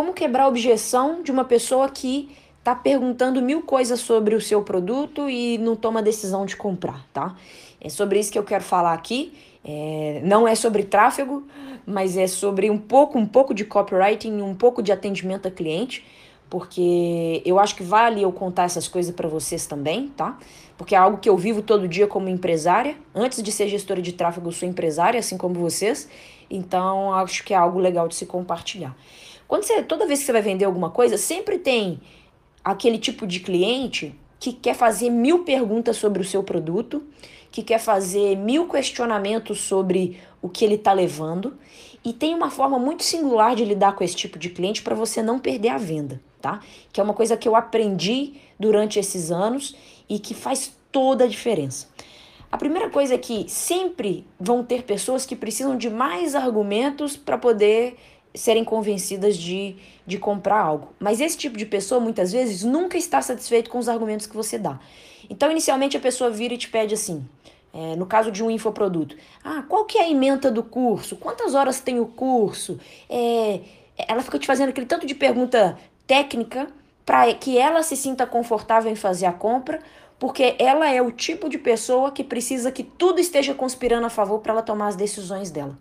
como quebrar a objeção de uma pessoa que está perguntando mil coisas sobre o seu produto e não toma decisão de comprar, tá? É sobre isso que eu quero falar aqui. É, não é sobre tráfego, mas é sobre um pouco, um pouco de copywriting, um pouco de atendimento a cliente, porque eu acho que vale eu contar essas coisas para vocês também, tá? Porque é algo que eu vivo todo dia como empresária. Antes de ser gestora de tráfego, eu sou empresária, assim como vocês. Então, acho que é algo legal de se compartilhar. Quando você, toda vez que você vai vender alguma coisa, sempre tem aquele tipo de cliente que quer fazer mil perguntas sobre o seu produto, que quer fazer mil questionamentos sobre o que ele está levando. E tem uma forma muito singular de lidar com esse tipo de cliente para você não perder a venda, tá? Que é uma coisa que eu aprendi durante esses anos e que faz toda a diferença. A primeira coisa é que sempre vão ter pessoas que precisam de mais argumentos para poder serem convencidas de, de comprar algo. Mas esse tipo de pessoa, muitas vezes, nunca está satisfeito com os argumentos que você dá. Então, inicialmente, a pessoa vira e te pede assim, é, no caso de um infoproduto, ah, qual que é a ementa do curso? Quantas horas tem o curso? É, ela fica te fazendo aquele tanto de pergunta técnica para que ela se sinta confortável em fazer a compra, porque ela é o tipo de pessoa que precisa que tudo esteja conspirando a favor para ela tomar as decisões dela.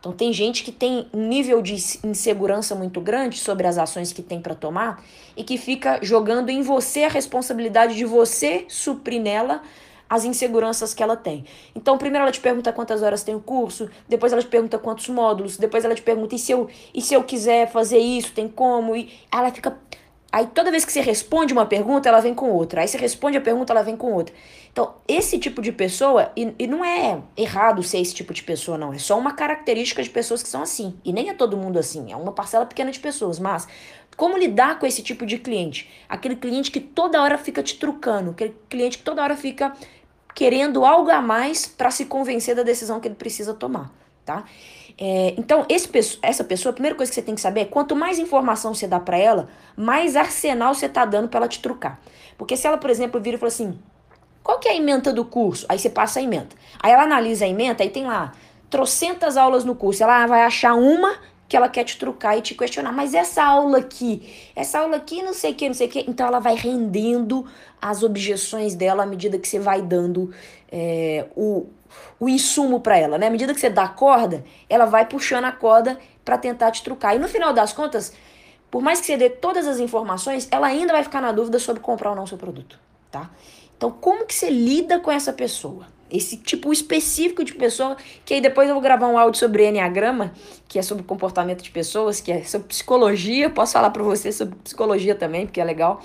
Então tem gente que tem um nível de insegurança muito grande sobre as ações que tem para tomar e que fica jogando em você a responsabilidade de você suprir nela as inseguranças que ela tem. Então, primeiro ela te pergunta quantas horas tem o curso, depois ela te pergunta quantos módulos, depois ela te pergunta e se eu, e se eu quiser fazer isso, tem como? E ela fica Aí toda vez que você responde uma pergunta, ela vem com outra. Aí você responde a pergunta, ela vem com outra. Então, esse tipo de pessoa, e, e não é errado ser esse tipo de pessoa, não. É só uma característica de pessoas que são assim. E nem é todo mundo assim, é uma parcela pequena de pessoas. Mas como lidar com esse tipo de cliente? Aquele cliente que toda hora fica te trucando, aquele cliente que toda hora fica querendo algo a mais para se convencer da decisão que ele precisa tomar, tá? É, então, esse, essa pessoa, a primeira coisa que você tem que saber é quanto mais informação você dá para ela, mais arsenal você tá dando para ela te trucar. Porque se ela, por exemplo, vira e fala assim: qual que é a ementa do curso? Aí você passa a ementa. Aí ela analisa a ementa, aí tem lá trocentas aulas no curso. Ela vai achar uma que ela quer te trucar e te questionar. Mas essa aula aqui, essa aula aqui, não sei o que, não sei o que. Então ela vai rendendo as objeções dela à medida que você vai dando é, o, o insumo para ela, né? À medida que você dá corda, ela vai puxando a corda para tentar te trucar. E no final das contas, por mais que você dê todas as informações, ela ainda vai ficar na dúvida sobre comprar ou não seu produto, tá? Então, como que você lida com essa pessoa? Esse tipo específico de pessoa, que aí depois eu vou gravar um áudio sobre Enneagrama, que é sobre comportamento de pessoas, que é sobre psicologia, posso falar para você sobre psicologia também, porque é legal,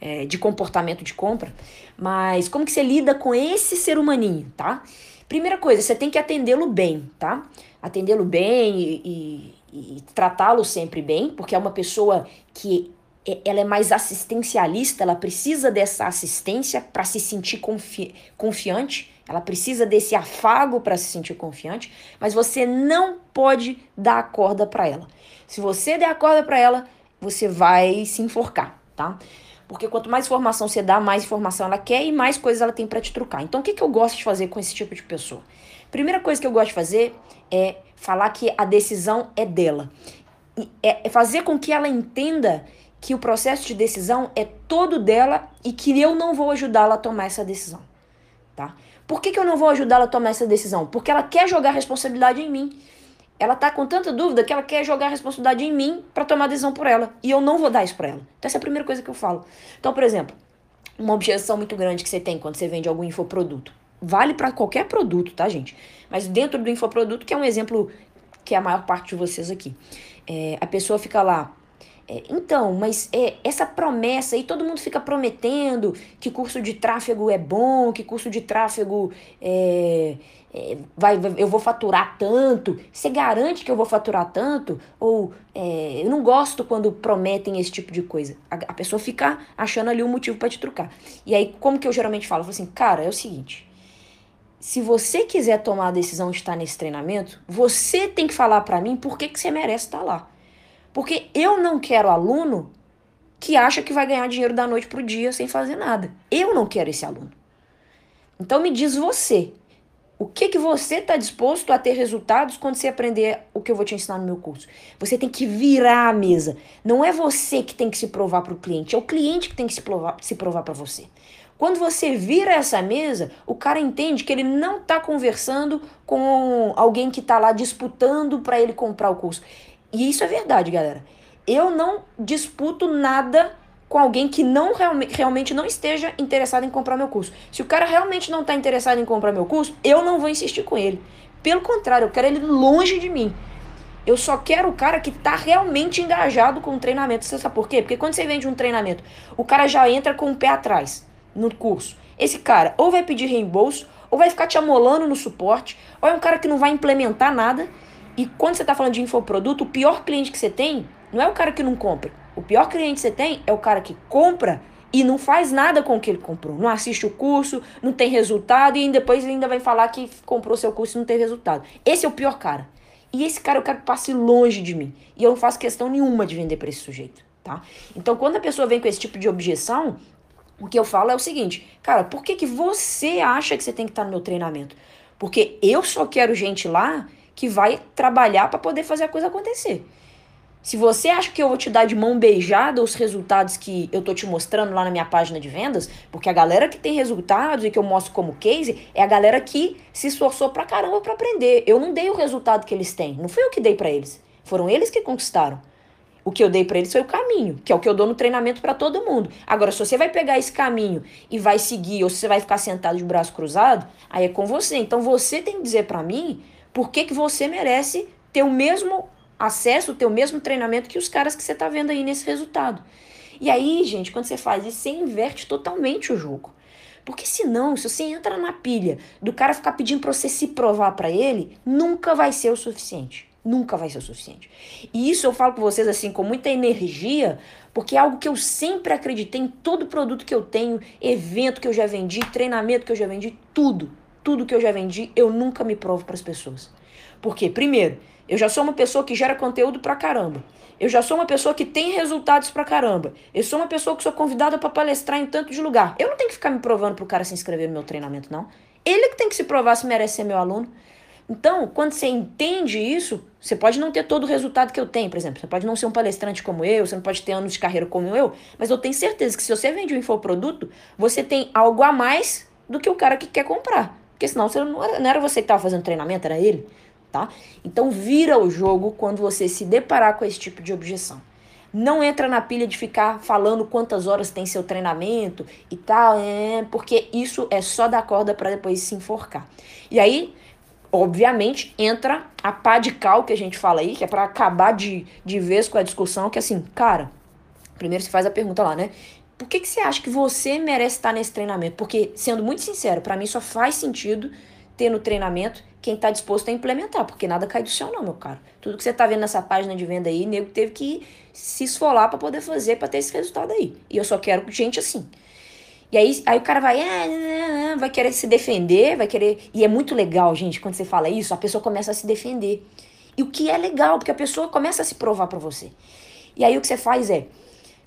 é, de comportamento de compra. Mas como que você lida com esse ser humaninho, tá? Primeira coisa, você tem que atendê-lo bem, tá? Atendê-lo bem e, e, e tratá-lo sempre bem, porque é uma pessoa que é, ela é mais assistencialista, ela precisa dessa assistência para se sentir confi confiante, ela precisa desse afago para se sentir confiante, mas você não pode dar a corda para ela. Se você der a corda para ela, você vai se enforcar, tá? Porque quanto mais informação você dá, mais informação ela quer e mais coisas ela tem para te trucar. Então, o que, que eu gosto de fazer com esse tipo de pessoa? Primeira coisa que eu gosto de fazer é falar que a decisão é dela. É, é fazer com que ela entenda que o processo de decisão é todo dela e que eu não vou ajudá-la a tomar essa decisão, tá? Por que, que eu não vou ajudá-la a tomar essa decisão? Porque ela quer jogar responsabilidade em mim. Ela tá com tanta dúvida que ela quer jogar a responsabilidade em mim para tomar decisão por ela. E eu não vou dar isso para ela. Então essa é a primeira coisa que eu falo. Então, por exemplo, uma objeção muito grande que você tem quando você vende algum infoproduto. Vale para qualquer produto, tá, gente? Mas dentro do infoproduto, que é um exemplo que é a maior parte de vocês aqui. É, a pessoa fica lá, é, então, mas é, essa promessa aí, todo mundo fica prometendo que curso de tráfego é bom, que curso de tráfego é, é, vai, eu vou faturar tanto. Você garante que eu vou faturar tanto? Ou é, eu não gosto quando prometem esse tipo de coisa. A, a pessoa fica achando ali um motivo para te trucar. E aí, como que eu geralmente falo? Eu falo assim, cara, é o seguinte. Se você quiser tomar a decisão de estar nesse treinamento, você tem que falar para mim por que, que você merece estar lá. Porque eu não quero aluno que acha que vai ganhar dinheiro da noite pro dia sem fazer nada. Eu não quero esse aluno. Então me diz você, O que, que você está disposto a ter resultados quando você aprender o que eu vou te ensinar no meu curso? Você tem que virar a mesa. Não é você que tem que se provar para o cliente, é o cliente que tem que se provar, se provar para você. Quando você vira essa mesa, o cara entende que ele não está conversando com alguém que está lá disputando para ele comprar o curso. E isso é verdade, galera. Eu não disputo nada com alguém que não realme, realmente não esteja interessado em comprar meu curso. Se o cara realmente não está interessado em comprar meu curso, eu não vou insistir com ele. Pelo contrário, eu quero ele longe de mim. Eu só quero o cara que está realmente engajado com o treinamento. Você sabe por quê? Porque quando você vende um treinamento, o cara já entra com o pé atrás no curso. Esse cara ou vai pedir reembolso, ou vai ficar te amolando no suporte, ou é um cara que não vai implementar nada. E quando você está falando de infoproduto, o pior cliente que você tem não é o cara que não compra. O pior cliente que você tem é o cara que compra e não faz nada com o que ele comprou. Não assiste o curso, não tem resultado e depois ele ainda vai falar que comprou seu curso e não teve resultado. Esse é o pior cara. E esse cara eu quero que passe longe de mim. E eu não faço questão nenhuma de vender para esse sujeito, tá? Então, quando a pessoa vem com esse tipo de objeção, o que eu falo é o seguinte, cara, por que, que você acha que você tem que estar no meu treinamento? Porque eu só quero gente lá que vai trabalhar para poder fazer a coisa acontecer. Se você acha que eu vou te dar de mão beijada os resultados que eu tô te mostrando lá na minha página de vendas, porque a galera que tem resultados e que eu mostro como case é a galera que se esforçou pra caramba para aprender. Eu não dei o resultado que eles têm, não fui eu que dei para eles. Foram eles que conquistaram. O que eu dei para eles foi o caminho, que é o que eu dou no treinamento para todo mundo. Agora, se você vai pegar esse caminho e vai seguir, ou se você vai ficar sentado de braço cruzado, aí é com você. Então você tem que dizer para mim por que, que você merece ter o mesmo acesso, ter o mesmo treinamento que os caras que você está vendo aí nesse resultado. E aí, gente, quando você faz isso, você inverte totalmente o jogo. Porque senão, se você entra na pilha do cara ficar pedindo para você se provar para ele, nunca vai ser o suficiente. Nunca vai ser o suficiente. E isso eu falo com vocês assim com muita energia, porque é algo que eu sempre acreditei em todo produto que eu tenho, evento que eu já vendi, treinamento que eu já vendi, tudo, tudo que eu já vendi, eu nunca me provo para as pessoas. Porque primeiro, eu já sou uma pessoa que gera conteúdo pra caramba. Eu já sou uma pessoa que tem resultados pra caramba. Eu sou uma pessoa que sou convidada para palestrar em tanto de lugar. Eu não tenho que ficar me provando pro cara se inscrever no meu treinamento, não. Ele que tem que se provar se merece ser meu aluno. Então, quando você entende isso, você pode não ter todo o resultado que eu tenho, por exemplo. Você pode não ser um palestrante como eu, você não pode ter anos de carreira como eu, mas eu tenho certeza que se você vende um infoproduto, você tem algo a mais do que o cara que quer comprar. Porque senão você não era, não era você que estava fazendo treinamento, era ele tá? Então vira o jogo quando você se deparar com esse tipo de objeção. Não entra na pilha de ficar falando quantas horas tem seu treinamento e tal, é, porque isso é só dar corda para depois se enforcar. E aí, obviamente, entra a pá de cal que a gente fala aí, que é para acabar de, de vez com a discussão, que assim, cara, primeiro você faz a pergunta lá, né? Por que, que você acha que você merece estar nesse treinamento? Porque, sendo muito sincero, para mim só faz sentido ter no treinamento quem está disposto a implementar, porque nada cai do céu não, meu caro. Tudo que você está vendo nessa página de venda aí, nego teve que se esfolar para poder fazer, para ter esse resultado aí. E eu só quero gente assim. E aí, aí o cara vai, ah, vai querer se defender, vai querer... E é muito legal, gente, quando você fala isso, a pessoa começa a se defender. E o que é legal, porque a pessoa começa a se provar para você. E aí o que você faz é,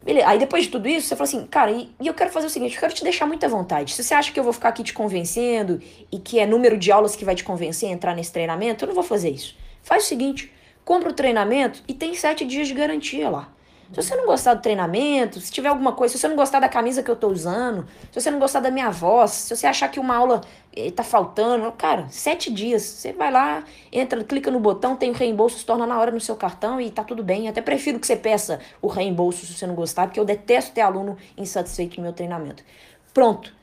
Beleza. Aí depois de tudo isso, você fala assim, cara, e, e, eu quero fazer o seguinte, eu quero te deixar muita vontade. Se você acha que eu vou ficar aqui te convencendo e que é número de aulas que vai te convencer a entrar nesse treinamento, eu não vou fazer isso. Faz o seguinte, compra o treinamento e tem sete dias de garantia lá. Se você não gostar do treinamento, se tiver alguma coisa, se você não gostar da camisa que eu tô usando, se você não gostar da minha voz, se você achar que uma aula eh, tá faltando, cara, sete dias. Você vai lá, entra, clica no botão, tem o reembolso, se torna na hora no seu cartão e tá tudo bem. Até prefiro que você peça o reembolso se você não gostar, porque eu detesto ter aluno insatisfeito no meu treinamento. Pronto.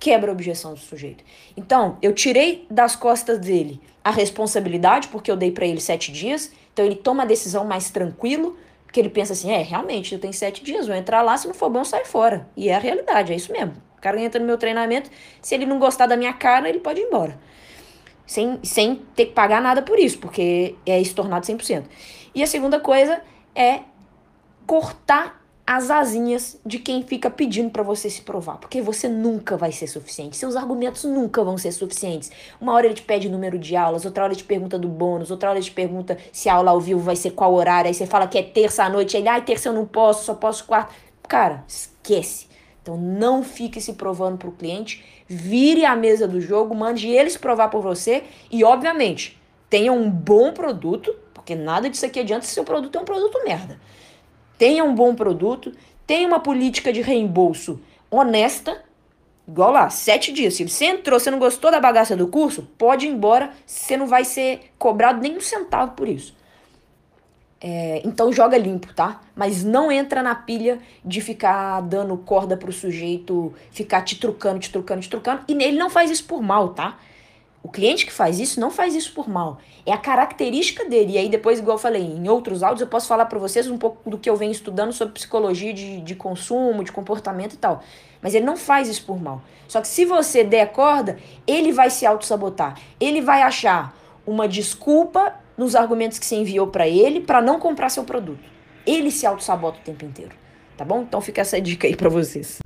Quebra a objeção do sujeito. Então, eu tirei das costas dele a responsabilidade, porque eu dei para ele sete dias. Então, ele toma a decisão mais tranquilo porque ele pensa assim, é, realmente, eu tenho sete dias, vou entrar lá, se não for bom, sai fora. E é a realidade, é isso mesmo. O cara entra no meu treinamento, se ele não gostar da minha cara, ele pode ir embora. Sem, sem ter que pagar nada por isso, porque é estornado 100%. E a segunda coisa é cortar as asinhas de quem fica pedindo para você se provar, porque você nunca vai ser suficiente. Seus argumentos nunca vão ser suficientes. Uma hora ele te pede número de aulas, outra hora ele te pergunta do bônus, outra hora ele te pergunta se a aula ao vivo vai ser qual horário, aí você fala que é terça à noite, ele, ai, terça eu não posso, só posso quarta. Cara, esquece. Então não fique se provando para o cliente, vire a mesa do jogo, mande eles provar por você e, obviamente, tenha um bom produto, porque nada disso aqui adianta se seu produto é um produto merda. Tenha um bom produto, tenha uma política de reembolso honesta, igual lá, sete dias. Se você entrou, você não gostou da bagaça do curso, pode ir embora, você não vai ser cobrado nem um centavo por isso. É, então joga limpo, tá? Mas não entra na pilha de ficar dando corda pro sujeito, ficar te trucando, te trucando, te trucando. E ele não faz isso por mal, tá? O cliente que faz isso não faz isso por mal. É a característica dele. E aí, depois, igual eu falei, em outros áudios, eu posso falar para vocês um pouco do que eu venho estudando sobre psicologia de, de consumo, de comportamento e tal. Mas ele não faz isso por mal. Só que se você der corda, ele vai se auto-sabotar. Ele vai achar uma desculpa nos argumentos que você enviou para ele para não comprar seu produto. Ele se auto-sabota o tempo inteiro, tá bom? Então fica essa dica aí para vocês.